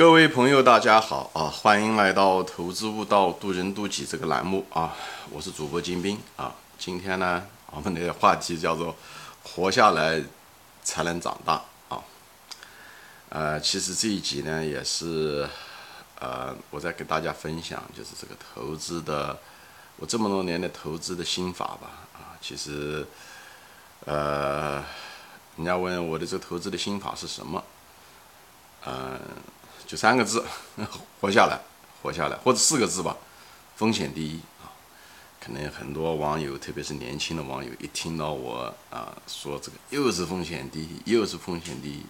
各位朋友，大家好啊！欢迎来到《投资悟道，渡人渡己》这个栏目啊！我是主播金兵啊。今天呢，我们的话题叫做“活下来才能长大”啊。呃，其实这一集呢，也是呃，我在给大家分享，就是这个投资的，我这么多年的投资的心法吧啊。其实，呃，人家问我的这个投资的心法是什么？嗯，就三个字，活下来，活下来，或者四个字吧，风险第一啊。可能很多网友，特别是年轻的网友，一听到我啊说这个又是风险第一，又是风险第一，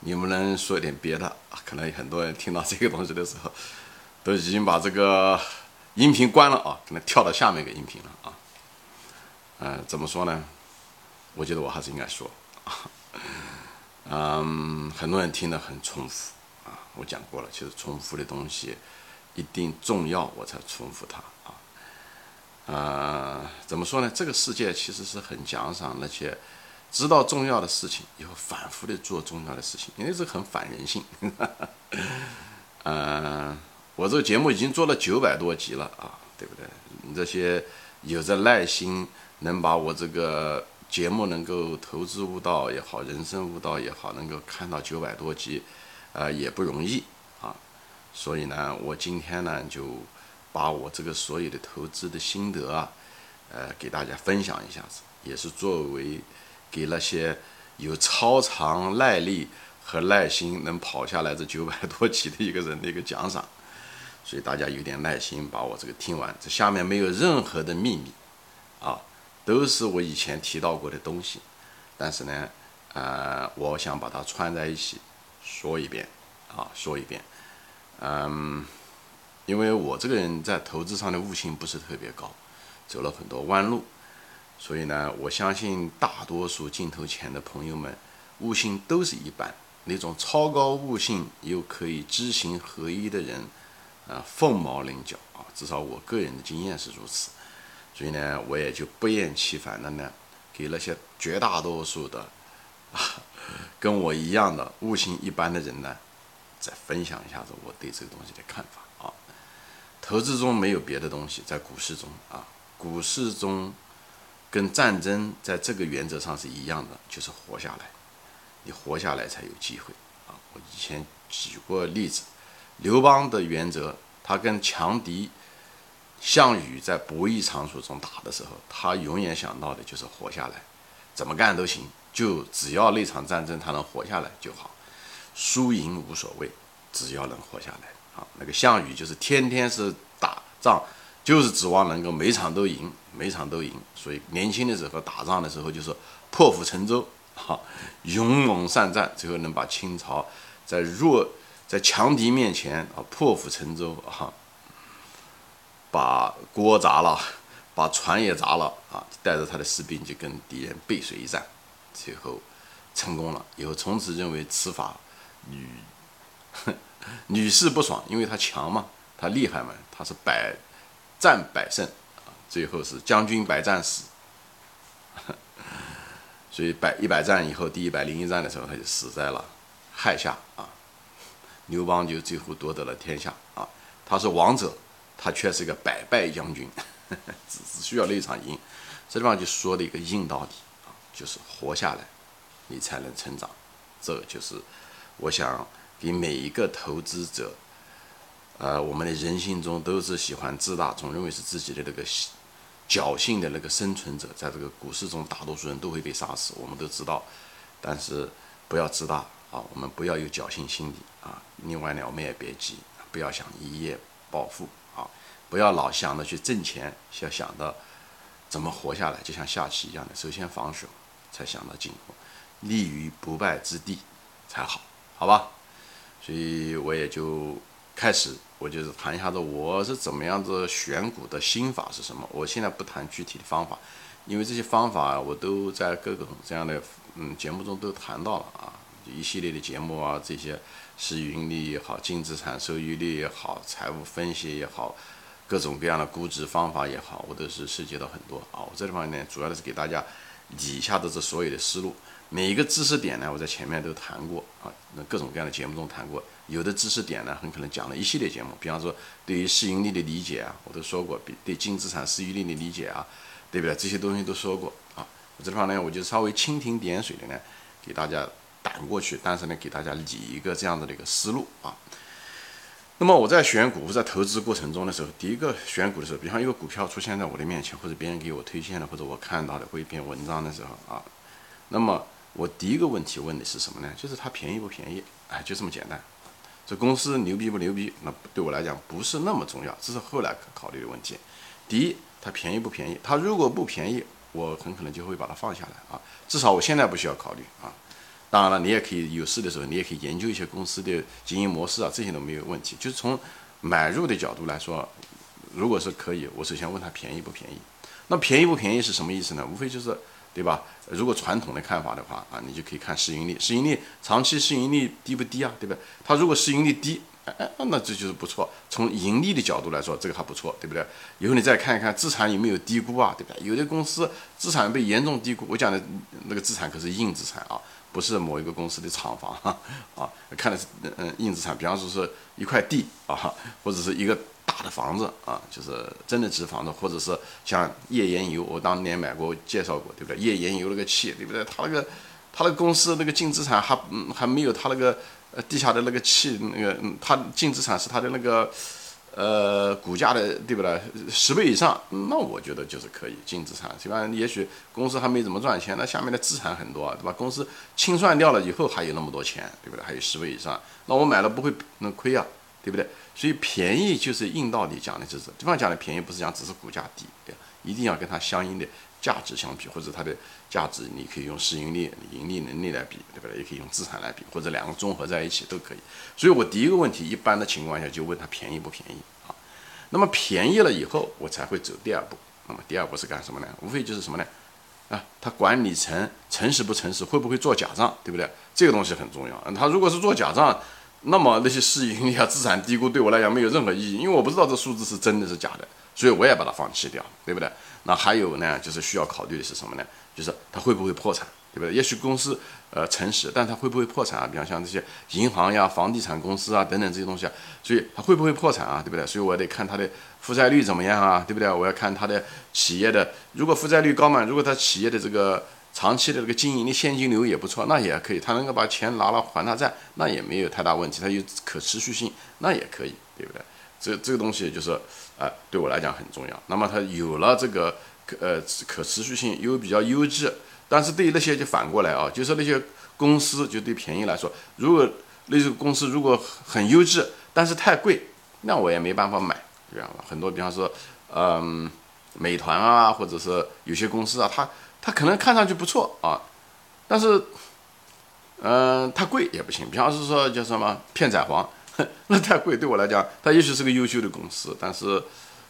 你们能说点别的？可能很多人听到这个东西的时候，都已经把这个音频关了啊，可能跳到下面一个音频了啊。嗯，怎么说呢？我觉得我还是应该说啊。嗯，很多人听得很重复，我讲过了，其实重复的东西一定重要，我才重复它啊。呃，怎么说呢？这个世界其实是很奖赏那些知道重要的事情以后反复的做重要的事情，因为这很反人性。嗯，我这个节目已经做了九百多集了啊，对不对？你这些有着耐心，能把我这个。节目能够投资悟道也好，人生悟道也好，能够看到九百多集，呃，也不容易啊。所以呢，我今天呢就把我这个所有的投资的心得啊，呃，给大家分享一下子，也是作为给那些有超长耐力和耐心能跑下来这九百多集的一个人的一个奖赏。所以大家有点耐心，把我这个听完。这下面没有任何的秘密啊。都是我以前提到过的东西，但是呢，呃，我想把它串在一起说一遍，啊，说一遍，嗯，因为我这个人在投资上的悟性不是特别高，走了很多弯路，所以呢，我相信大多数镜头前的朋友们悟性都是一般，那种超高悟性又可以知行合一的人，啊，凤毛麟角啊，至少我个人的经验是如此。所以呢，我也就不厌其烦的呢，给那些绝大多数的啊，跟我一样的悟性一般的人呢，再分享一下子我对这个东西的看法啊。投资中没有别的东西，在股市中啊，股市中跟战争在这个原则上是一样的，就是活下来，你活下来才有机会啊。我以前举过例子，刘邦的原则，他跟强敌。项羽在博弈场所中打的时候，他永远想到的就是活下来，怎么干都行，就只要那场战争他能活下来就好，输赢无所谓，只要能活下来。啊，那个项羽就是天天是打仗，就是指望能够每场都赢，每场都赢。所以年轻的时候打仗的时候就是破釜沉舟，哈，勇猛善战，最后能把清朝在弱在强敌面前啊破釜沉舟，哈。把锅砸了，把船也砸了啊！带着他的士兵就跟敌人背水一战，最后成功了。以后从此认为此法屡屡试不爽，因为他强嘛，他厉害嘛，他是百战百胜啊！最后是将军百战死，所以百一百战以后，第一百零一战的时候，他就死在了垓下啊！刘邦就最后夺得了天下啊！他是王者。他却是个百败将军，只只需要那一场赢。这地方就说了一个硬道理，就是活下来，你才能成长。这就是我想给每一个投资者，呃，我们的人性中都是喜欢自大，总认为是自己的那个侥幸的那个生存者。在这个股市中，大多数人都会被杀死，我们都知道。但是不要自大啊，我们不要有侥幸心理啊。另外呢，我们也别急，不要想一夜暴富啊。不要老想着去挣钱，要想到怎么活下来，就像下棋一样的，首先防守，才想到进攻，立于不败之地才好，好吧？所以我也就开始，我就是谈一下子我是怎么样子选股的心法是什么。我现在不谈具体的方法，因为这些方法我都在各种这样的嗯节目中都谈到了啊，一系列的节目啊，这些市盈率也好，净资产收益率也好，财务分析也好。各种各样的估值方法也好，我都是涉及到很多啊。我这地方呢，主要的是给大家以下的这所有的思路，每一个知识点呢，我在前面都谈过啊，那各种各样的节目中谈过。有的知识点呢，很可能讲了一系列节目，比方说对于市盈率的理解啊，我都说过；比对净资产市盈率的理解啊，对不对？这些东西都说过啊。这地方呢，我就稍微蜻蜓点水的呢，给大家打过去，但是呢，给大家理一个这样子的一个思路啊。那么我在选股或在投资过程中的时候，第一个选股的时候，比方一个股票出现在我的面前，或者别人给我推荐的，或者我看到的或一篇文章的时候啊，那么我第一个问题问的是什么呢？就是它便宜不便宜？哎，就这么简单。这公司牛逼不牛逼？那对我来讲不是那么重要，这是后来考虑的问题。第一，它便宜不便宜？它如果不便宜，我很可能就会把它放下来啊。至少我现在不需要考虑啊。当然了，你也可以有事的时候，你也可以研究一些公司的经营模式啊，这些都没有问题。就是从买入的角度来说，如果是可以，我首先问他便宜不便宜。那便宜不便宜是什么意思呢？无非就是，对吧？如果传统的看法的话啊，你就可以看市盈率，市盈率长期市盈率低不低啊？对不对？它如果市盈率低，哎，那这就是不错。从盈利的角度来说，这个还不错，对不对？以后你再看一看资产有没有低估啊？对不对？有的公司资产被严重低估，我讲的那个资产可是硬资产啊。不是某一个公司的厂房 啊，看的是嗯硬资产，比方说是一块地啊，或者是一个大的房子啊，就是真的值房子，或者是像页岩油，我当年买过介绍过，对不对？页岩油那个气，对不对？它那个它那个公司那个净资产还嗯还没有它那个呃地下的那个气那个嗯，它净资产是它的那个。呃，股价的对不对？十倍以上，那我觉得就是可以净资产。虽然也许公司还没怎么赚钱，那下面的资产很多，对吧？公司清算掉了以后还有那么多钱，对不对？还有十倍以上，那我买了不会能亏啊，对不对？所以便宜就是硬道理讲的就是，对方讲的便宜不是讲只是股价低，对一定要跟它相应的。价值相比，或者它的价值，你可以用市盈率、盈利能力来比，对不对？也可以用资产来比，或者两个综合在一起都可以。所以我第一个问题，一般的情况下就问他便宜不便宜啊？那么便宜了以后，我才会走第二步。那么第二步是干什么呢？无非就是什么呢？啊，他管理层诚实不诚实，会不会做假账，对不对？这个东西很重要。他如果是做假账，那么那些市盈率啊、资产低估对我来讲没有任何意义，因为我不知道这数字是真的是假的，所以我也把它放弃掉，对不对？那还有呢，就是需要考虑的是什么呢？就是它会不会破产，对不对？也许公司呃诚实，但它会不会破产啊？比方像这些银行呀、房地产公司啊等等这些东西啊，所以它会不会破产啊？对不对？所以我得看它的负债率怎么样啊？对不对？我要看它的企业的，如果负债率高嘛，如果它企业的这个长期的这个经营的现金流也不错，那也可以，它能够把钱拿了还他债，那也没有太大问题，它有可持续性，那也可以，对不对？这这个东西就是，呃，对我来讲很重要。那么它有了这个可呃可持续性，又比较优质，但是对于那些就反过来啊，就是那些公司就对便宜来说，如果那些公司如果很优质，但是太贵，那我也没办法买，这样吧？很多比方说，嗯，美团啊，或者是有些公司啊，它它可能看上去不错啊，但是，嗯，它贵也不行。比方是说叫什么片仔癀。那太贵，对我来讲，它也许是个优秀的公司，但是，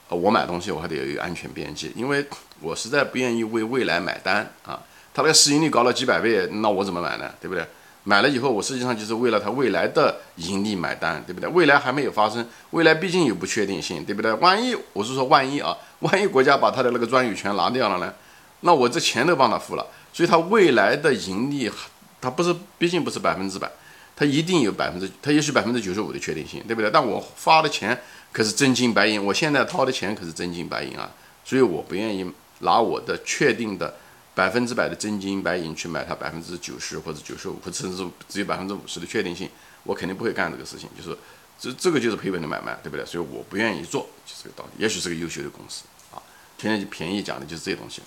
我买东西我还得有一个安全边际，因为我实在不愿意为未来买单啊。它那个市盈率高了几百倍，那我怎么买呢？对不对？买了以后，我实际上就是为了它未来的盈利买单，对不对？未来还没有发生，未来毕竟有不确定性，对不对？万一我是说万一啊，万一国家把它的那个专有权拿掉了呢？那我这钱都帮他付了，所以它未来的盈利，它不是，毕竟不是百分之百。它一定有百分之，它也许百分之九十五的确定性，对不对？但我发的钱可是真金白银，我现在掏的钱可是真金白银啊，所以我不愿意拿我的确定的百分之百的真金白银去买它百分之九十或者九十五，或者甚至只有百分之五十的确定性，我肯定不会干这个事情。就是这这个就是赔本的买卖，对不对？所以我不愿意做，就这个道理。也许是个优秀的公司啊，天天便宜讲的就是这些东西。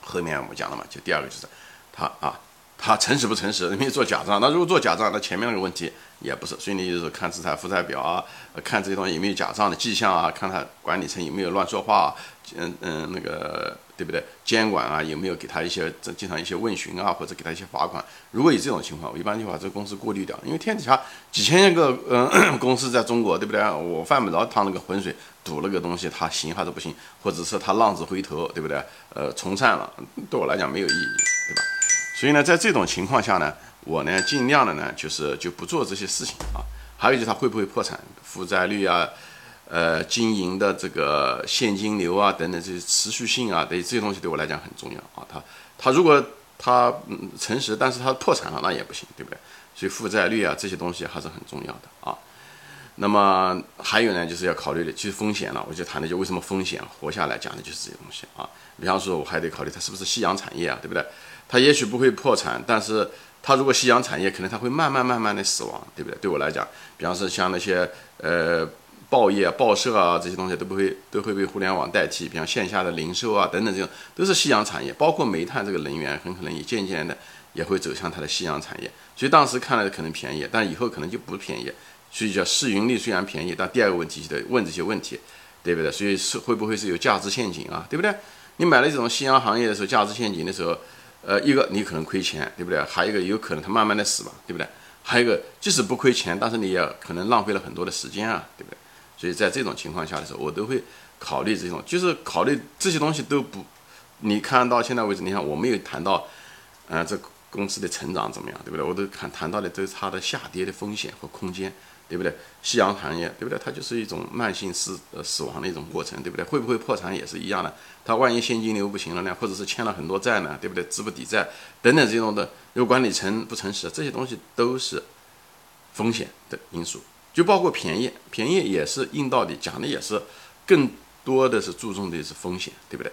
后面我们讲了嘛，就第二个就是它啊。他诚实不诚实？没做假账。那如果做假账，那前面那个问题也不是。所以你就是看资产负债表啊，看这些东西有没有假账的迹象啊，看他管理层有没有乱说话，嗯嗯，那个对不对？监管啊有没有给他一些经常一些问询啊，或者给他一些罚款？如果有这种情况，我一般就把这个公司过滤掉。因为天底下几千个嗯 公司在中国，对不对？我犯不着趟那个浑水，赌那个东西它行还是不行，或者是他浪子回头，对不对？呃，重善了，对我来讲没有意义，所以呢，在这种情况下呢，我呢尽量的呢，就是就不做这些事情啊。还有就是它会不会破产、负债率啊、呃经营的这个现金流啊等等这些持续性啊，对这些东西对我来讲很重要啊。它它如果它嗯诚实，但是它破产了那也不行，对不对？所以负债率啊这些东西还是很重要的啊。那么还有呢，就是要考虑的，其实风险了，我就谈的就为什么风险活下来，讲的就是这些东西啊。比方说，我还得考虑它是不是夕阳产业啊，对不对？它也许不会破产，但是它如果夕阳产业，可能它会慢慢慢慢的死亡，对不对？对我来讲，比方说像那些呃报业、报社啊这些东西都不会都会被互联网代替，比方线下的零售啊等等这种都是夕阳产业，包括煤炭这个能源，很可能也渐渐的也会走向它的夕阳产业。所以当时看来可能便宜，但以后可能就不便宜。所以叫市盈率虽然便宜，但第二个问题就得问这些问题，对不对？所以是会不会是有价值陷阱啊？对不对？你买了这种夕阳行业的时候，价值陷阱的时候，呃，一个你可能亏钱，对不对？还有一个有可能它慢慢的死吧，对不对？还有一个即使不亏钱，但是你也可能浪费了很多的时间啊，对不对？所以在这种情况下的时候，我都会考虑这种，就是考虑这些东西都不，你看到现在为止，你看我没有谈到，呃，这公司的成长怎么样，对不对？我都看谈到的都是它的下跌的风险和空间。对不对？夕阳行业，对不对？它就是一种慢性死呃死亡的一种过程，对不对？会不会破产也是一样的。它万一现金流不行了呢？或者是欠了很多债呢？对不对？资不抵债等等这种的，有管理层不诚实，这些东西都是风险的因素。就包括便宜，便宜也是硬道理，讲的也是更多的是注重的是风险，对不对？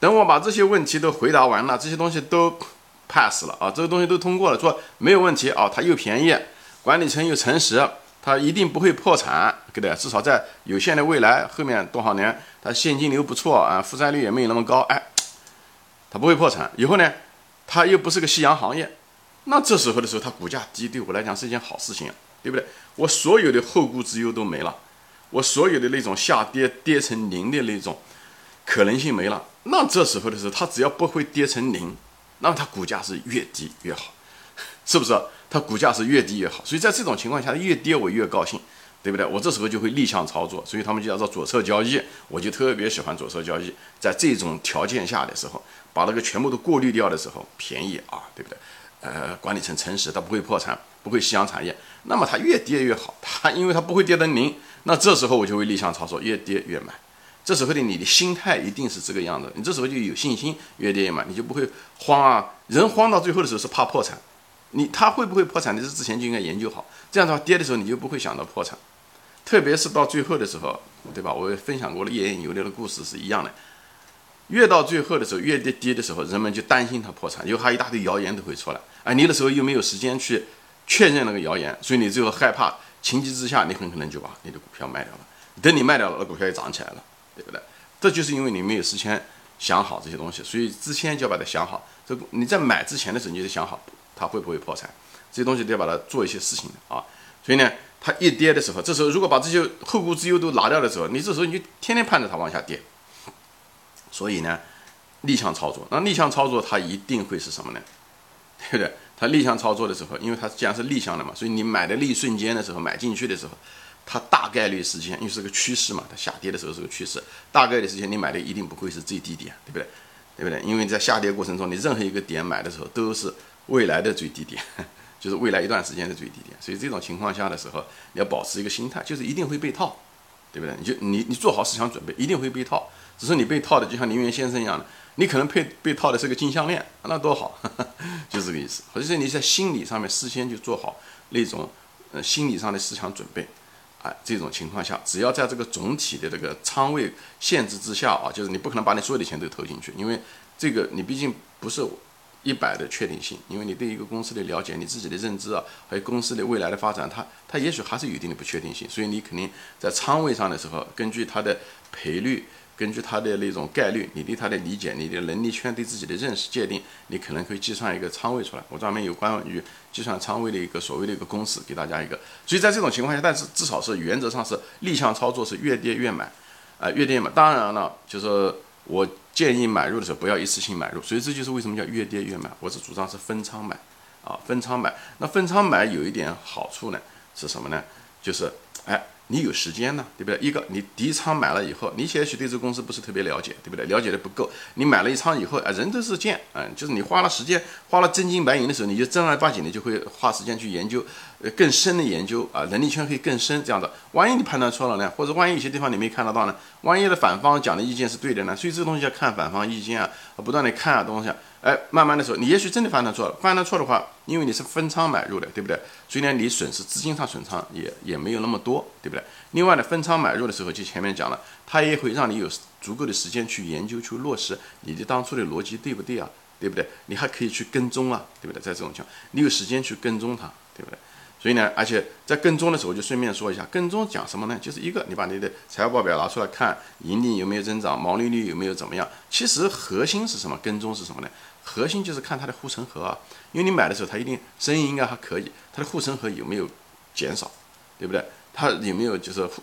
等我把这些问题都回答完了，这些东西都 pass 了啊，这个东西都通过了，说没有问题啊，它又便宜，管理层又诚实。它一定不会破产，对不对？至少在有限的未来后面多少年，它现金流不错啊，负债率也没有那么高，哎，它不会破产。以后呢，它又不是个夕阳行业，那这时候的时候，它股价低，对我来讲是一件好事情啊，对不对？我所有的后顾之忧都没了，我所有的那种下跌跌成零的那种可能性没了。那这时候的时候，它只要不会跌成零，那它股价是越低越好，是不是？它股价是越低越好，所以在这种情况下，越跌我越高兴，对不对？我这时候就会逆向操作，所以他们就叫做左侧交易，我就特别喜欢左侧交易。在这种条件下的时候，把那个全部都过滤掉的时候，便宜啊，对不对？呃，管理层诚实，它不会破产，不会夕阳产业，那么它越跌越好，它因为它不会跌到零，那这时候我就会逆向操作，越跌越买。这时候的你的心态一定是这个样子，你这时候就有信心，越跌越买，你就不会慌啊。人慌到最后的时候是怕破产。你他会不会破产？你是之前就应该研究好，这样的话跌的时候你就不会想到破产，特别是到最后的时候，对吧？我分享过了页岩油的故事是一样的，越到最后的时候，越跌跌的时候，人们就担心它破产，因为它一大堆谣言都会出来，哎，你的时候又没有时间去确认那个谣言，所以你最后害怕，情急之下你很可能就把你的股票卖掉了，等你卖掉了，那股票又涨起来了，对不对？这就是因为你没有事先想好这些东西，所以之前就要把它想好，这你在买之前的时候你就得想好。它会不会破产？这些东西都要把它做一些事情的啊。所以呢，它一跌的时候，这时候如果把这些后顾之忧都拿掉的时候，你这时候你就天天盼着它往下跌。所以呢，逆向操作，那逆向操作它一定会是什么呢？对不对？它逆向操作的时候，因为它既然是逆向的嘛，所以你买的那一瞬间的时候，买进去的时候，它大概率时间，因为是个趋势嘛，它下跌的时候是个趋势，大概率时间你买的一定不会是最低点，对不对？对不对？因为在下跌过程中，你任何一个点买的时候都是。未来的最低点，就是未来一段时间的最低点，所以这种情况下的时候，你要保持一个心态，就是一定会被套，对不对？你就你你做好思想准备，一定会被套。只是你被套的，就像林园先生一样的，你可能被被套的是个金项链，那多好，就这个意思。或者是你在心理上面事先就做好那种呃心理上的思想准备，啊，这种情况下，只要在这个总体的这个仓位限制之下啊，就是你不可能把你所有的钱都投进去，因为这个你毕竟不是。一百的确定性，因为你对一个公司的了解，你自己的认知啊，还有公司的未来的发展，它它也许还是有一定的不确定性，所以你肯定在仓位上的时候，根据它的赔率，根据它的那种概率，你对它的理解，你的能力圈对自己的认识界定，你可能可以计算一个仓位出来。我专门有关于计算仓位的一个所谓的一个公式，给大家一个。所以在这种情况下，但是至少是原则上是逆向操作，是越跌越买，啊，越跌越买。当然了，就是我。建议买入的时候不要一次性买入，所以这就是为什么叫越跌越买。我是主张是分仓买，啊，分仓买。那分仓买有一点好处呢，是什么呢？就是，哎。你有时间呢，对不对？一个你第一仓买了以后，你也许对这个公司不是特别了解，对不对？了解的不够。你买了一仓以后，啊，人都是贱，嗯，就是你花了时间，花了真金白银的时候，你就正儿八经的就会花时间去研究，呃，更深的研究啊，能力圈可以更深。这样的，万一你判断错了呢？或者万一有些地方你没看得到呢？万一的反方讲的意见是对的呢？所以这东西要看反方意见啊，不断的看啊东西。哎，慢慢的时候，你也许真的犯了错了，犯了错的话，因为你是分仓买入的，对不对？所以呢，你损失资金上损仓也也没有那么多，对不对？另外呢，分仓买入的时候，就前面讲了，它也会让你有足够的时间去研究、去落实你的当初的逻辑对不对啊？对不对？你还可以去跟踪啊，对不对？在这种情况，你有时间去跟踪它，对不对？所以呢，而且在跟踪的时候，就顺便说一下，跟踪讲什么呢？就是一个，你把你的财务报表拿出来看，盈利有没有增长，毛利率有没有怎么样？其实核心是什么？跟踪是什么呢？核心就是看它的护城河啊，因为你买的时候，它一定生意应该还可以，它的护城河有没有减少，对不对？它有没有就是护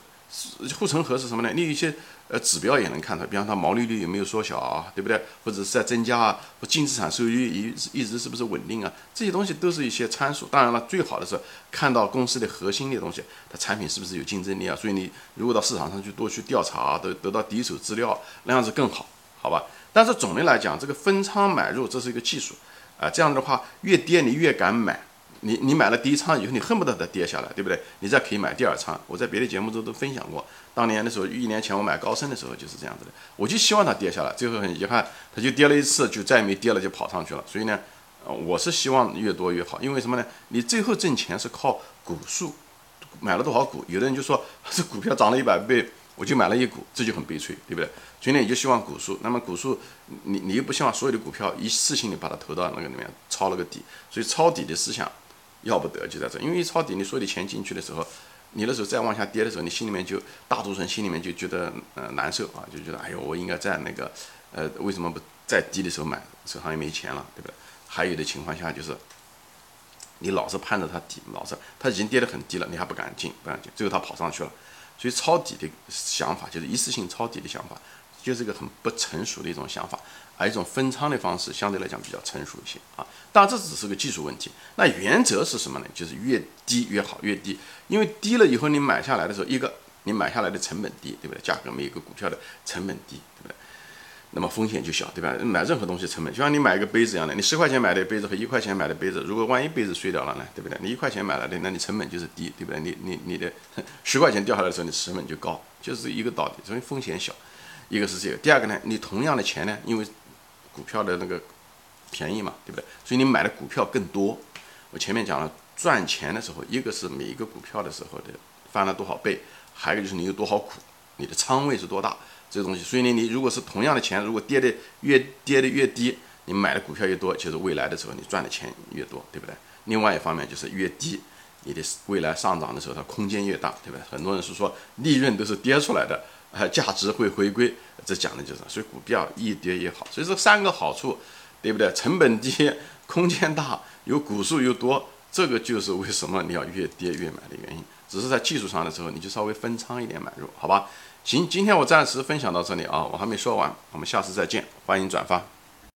护城河是什么呢？你有一些。呃，指标也能看到，比方它毛利率有没有缩小啊，对不对？或者是在增加啊，或净资产收益率一一直是不是稳定啊？这些东西都是一些参数。当然了，最好的是看到公司的核心的东西，它产品是不是有竞争力啊？所以你如果到市场上去多去调查，得得到第一手资料，那样子更好，好吧？但是总的来讲，这个分仓买入这是一个技术啊，这样的话越跌你越敢买。你你买了第一仓以后，你恨不得它跌下来，对不对？你再可以买第二仓。我在别的节目中都分享过，当年的时候，一年前我买高盛的时候就是这样子的。我就希望它跌下来，最后很遗憾，它就跌了一次，就再也没跌了，就跑上去了。所以呢，呃，我是希望越多越好，因为什么呢？你最后挣钱是靠股数，买了多少股？有的人就说 这股票涨了一百倍，我就买了一股，这就很悲催，对不对？所以呢，你就希望股数。那么股数，你你又不希望所有的股票一次性的把它投到那个里面抄了个底，所以抄底的思想。要不得就在这，因为一抄底，你所有的钱进去的时候，你的时候再往下跌的时候，你心里面就大多数人心里面就觉得呃难受啊，就觉得哎呦，我应该在那个呃为什么不再低的时候买，手上也没钱了，对不对？还有的情况下就是，你老是盼着它底，老是它已经跌得很低了，你还不敢进，不敢进，最后它跑上去了，所以抄底的想法就是一次性抄底的想法，就是一个很不成熟的一种想法。还有一种分仓的方式相对来讲比较成熟一些啊，当然这只是个技术问题。那原则是什么呢？就是越低越好，越低，因为低了以后你买下来的时候，一个你买下来的成本低，对不对？价格每一个股票的成本低，对不对？那么风险就小，对吧？买任何东西成本就像你买一个杯子一样的，你十块钱买的杯子和一块钱买的杯子，如果万一杯子碎掉了呢，对不对？你一块钱买了的，那你成本就是低，对不对？你你你的 十块钱掉下来的时候，你成本就高，就是一个道理，所以风险小。一个是这个，第二个呢，你同样的钱呢，因为股票的那个便宜嘛，对不对？所以你买的股票更多。我前面讲了，赚钱的时候，一个是每一个股票的时候的翻了多少倍，还有一个就是你有多少股，你的仓位是多大，这个东西。所以呢，你如果是同样的钱，如果跌的越跌的越低，你买的股票越多，其实未来的时候你赚的钱越多，对不对？另外一方面就是越低，你的未来上涨的时候它空间越大，对不对？很多人是说利润都是跌出来的。呃，价值会回归，这讲的就是，所以股票一跌也好。所以这三个好处，对不对？成本低，空间大，有股数又多，这个就是为什么你要越跌越买的原因。只是在技术上的时候，你就稍微分仓一点买入，好吧？行，今天我暂时分享到这里啊，我还没说完，我们下次再见，欢迎转发。